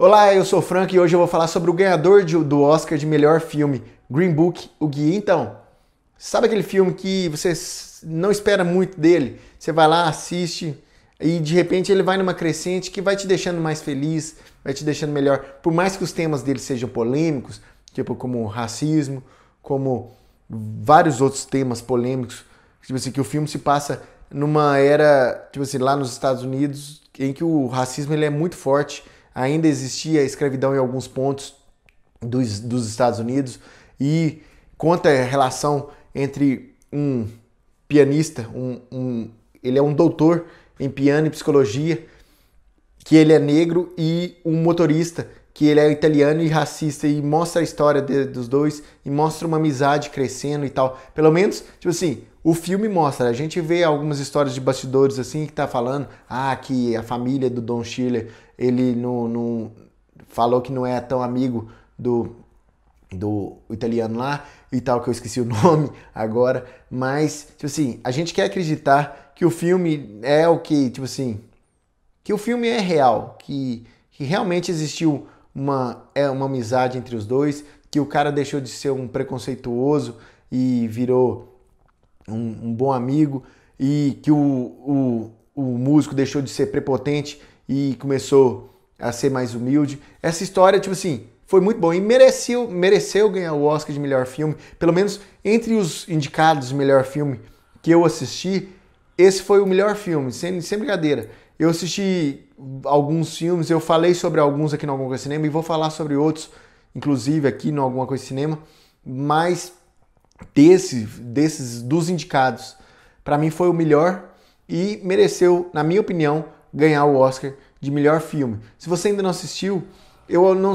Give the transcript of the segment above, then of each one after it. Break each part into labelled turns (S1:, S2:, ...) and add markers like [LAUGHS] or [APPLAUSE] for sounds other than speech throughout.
S1: Olá, eu sou o Frank e hoje eu vou falar sobre o ganhador de, do Oscar de melhor filme, Green Book, o guia. Então, sabe aquele filme que você não espera muito dele? Você vai lá, assiste e de repente ele vai numa crescente que vai te deixando mais feliz, vai te deixando melhor. Por mais que os temas dele sejam polêmicos, tipo como racismo, como vários outros temas polêmicos, tipo assim, que o filme se passa numa era, tipo assim, lá nos Estados Unidos, em que o racismo ele é muito forte ainda existia escravidão em alguns pontos dos, dos Estados Unidos. E conta a relação entre um pianista, um, um, ele é um doutor em piano e psicologia, que ele é negro, e um motorista que ele é italiano e racista e mostra a história de, dos dois e mostra uma amizade crescendo e tal. Pelo menos, tipo assim, o filme mostra, a gente vê algumas histórias de bastidores assim que tá falando, ah, que a família do Don Schiller, ele não, não falou que não é tão amigo do do italiano lá e tal, que eu esqueci o [LAUGHS] nome agora, mas, tipo assim, a gente quer acreditar que o filme é o que, tipo assim, que o filme é real, que, que realmente existiu uma, é uma amizade entre os dois, que o cara deixou de ser um preconceituoso e virou um, um bom amigo e que o, o, o músico deixou de ser prepotente e começou a ser mais humilde. Essa história, tipo assim, foi muito bom e mereceu, mereceu ganhar o Oscar de melhor filme. Pelo menos entre os indicados de melhor filme que eu assisti, esse foi o melhor filme, sem, sem brincadeira. Eu assisti alguns filmes, eu falei sobre alguns aqui no Alguma Coisa Cinema e vou falar sobre outros, inclusive aqui no Alguma Coisa Cinema, mas desse, desses dos indicados, para mim foi o melhor e mereceu, na minha opinião, ganhar o Oscar de melhor filme. Se você ainda não assistiu, eu não,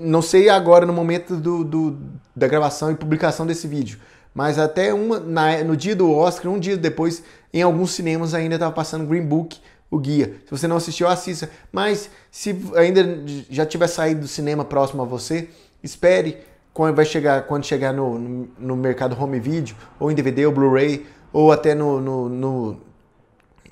S1: não sei agora no momento do, do da gravação e publicação desse vídeo, mas até uma, na, no dia do Oscar, um dia depois, em alguns cinemas ainda estava passando Green Book, o guia. Se você não assistiu, assista. Mas se ainda já tiver saído do cinema próximo a você, espere quando vai chegar, quando chegar no, no, no mercado home video, ou em DVD ou Blu-ray, ou até no, no, no,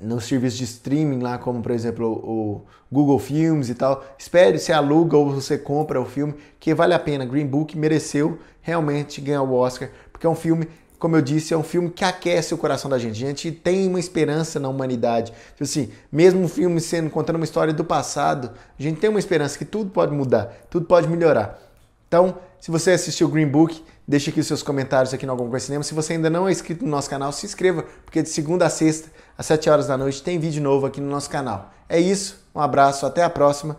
S1: no serviço de streaming lá, como por exemplo o Google Films e tal. Espere, se aluga ou você compra o filme, que vale a pena. Green Book mereceu realmente ganhar o Oscar, porque é um filme como eu disse, é um filme que aquece o coração da gente. A gente tem uma esperança na humanidade. Tipo assim, mesmo o filme sendo contando uma história do passado, a gente tem uma esperança que tudo pode mudar, tudo pode melhorar. Então, se você assistiu Green Book, deixe aqui os seus comentários aqui no Algum Coisa Cinema. Se você ainda não é inscrito no nosso canal, se inscreva, porque de segunda a sexta, às 7 horas da noite, tem vídeo novo aqui no nosso canal. É isso, um abraço, até a próxima